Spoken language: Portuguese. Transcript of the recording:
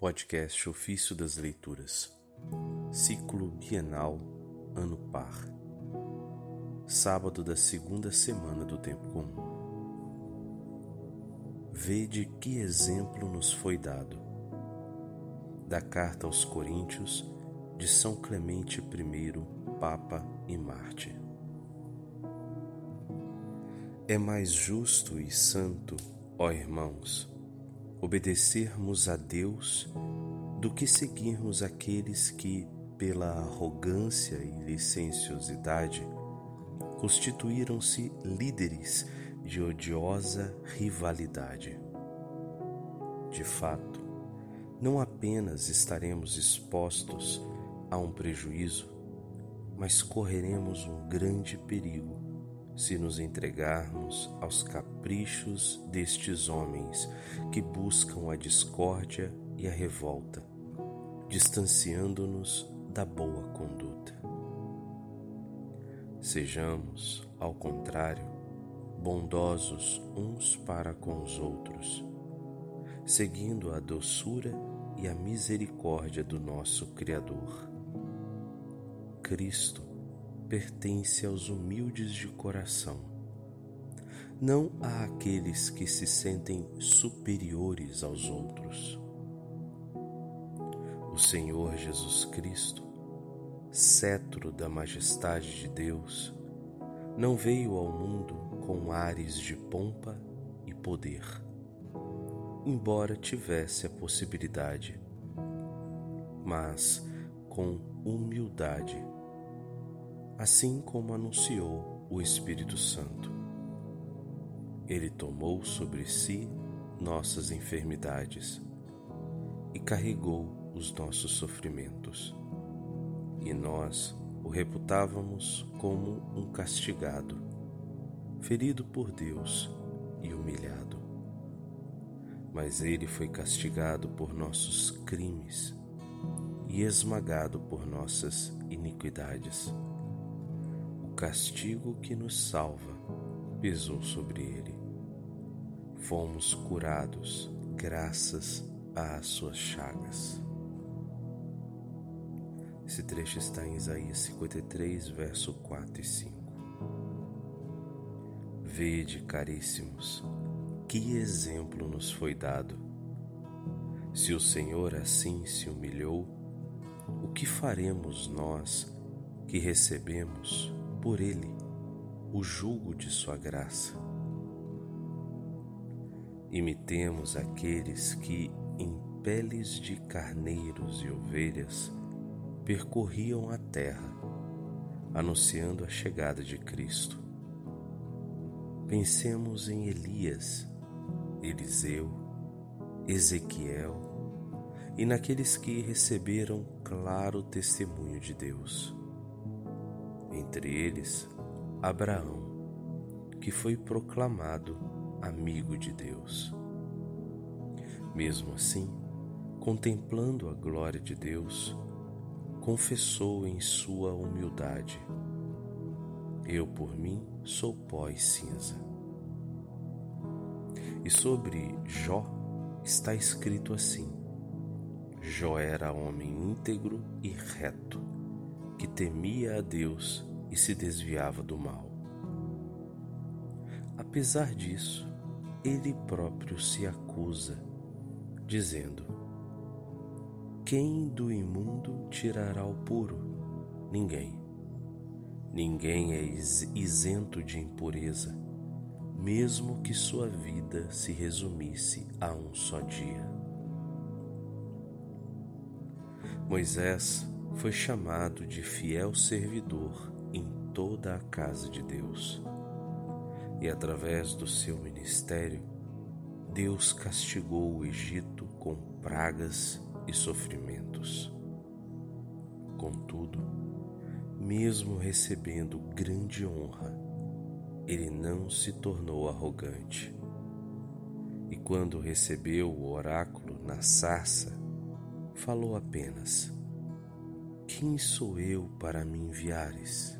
Podcast Ofício das Leituras, Ciclo Bienal, Ano Par, Sábado da segunda semana do Tempo Comum. Vede que exemplo nos foi dado. Da Carta aos Coríntios, de São Clemente I, Papa e Mártir. É mais justo e santo, ó irmãos, obedecermos a Deus do que seguirmos aqueles que, pela arrogância e licenciosidade, constituíram-se líderes de odiosa rivalidade. De fato, não apenas estaremos expostos a um prejuízo, mas correremos um grande perigo se nos entregarmos aos caprichos destes homens que buscam a discórdia e a revolta, distanciando-nos da boa conduta. Sejamos, ao contrário, bondosos uns para com os outros, seguindo a doçura e a misericórdia do nosso Criador. Cristo pertence aos humildes de coração, não a aqueles que se sentem superiores aos outros. O Senhor Jesus Cristo, cetro da majestade de Deus, não veio ao mundo com ares de pompa e poder, embora tivesse a possibilidade, mas com humildade assim como anunciou o Espírito Santo. Ele tomou sobre si nossas enfermidades e carregou os nossos sofrimentos. E nós o reputávamos como um castigado, ferido por Deus e humilhado. Mas ele foi castigado por nossos crimes e esmagado por nossas iniquidades castigo que nos salva pesou sobre ele. Fomos curados graças às suas chagas. Esse trecho está em Isaías 53, verso 4 e 5. Vede, caríssimos, que exemplo nos foi dado. Se o Senhor assim se humilhou, o que faremos nós que recebemos por ele o jugo de sua graça. Imitemos aqueles que, em peles de carneiros e ovelhas, percorriam a terra, anunciando a chegada de Cristo. Pensemos em Elias, Eliseu, Ezequiel e naqueles que receberam claro testemunho de Deus entre eles Abraão, que foi proclamado amigo de Deus. Mesmo assim, contemplando a glória de Deus, confessou em sua humildade: Eu por mim sou pó e cinza. E sobre Jó está escrito assim: Jó era homem íntegro e reto, que temia a Deus e se desviava do mal. Apesar disso, ele próprio se acusa, dizendo: Quem do imundo tirará o puro? Ninguém. Ninguém é isento de impureza, mesmo que sua vida se resumisse a um só dia. Moisés foi chamado de fiel servidor em toda a casa de Deus. E através do seu ministério, Deus castigou o Egito com pragas e sofrimentos. Contudo, mesmo recebendo grande honra, ele não se tornou arrogante. E quando recebeu o oráculo na sarça, falou apenas: Quem sou eu para me enviares?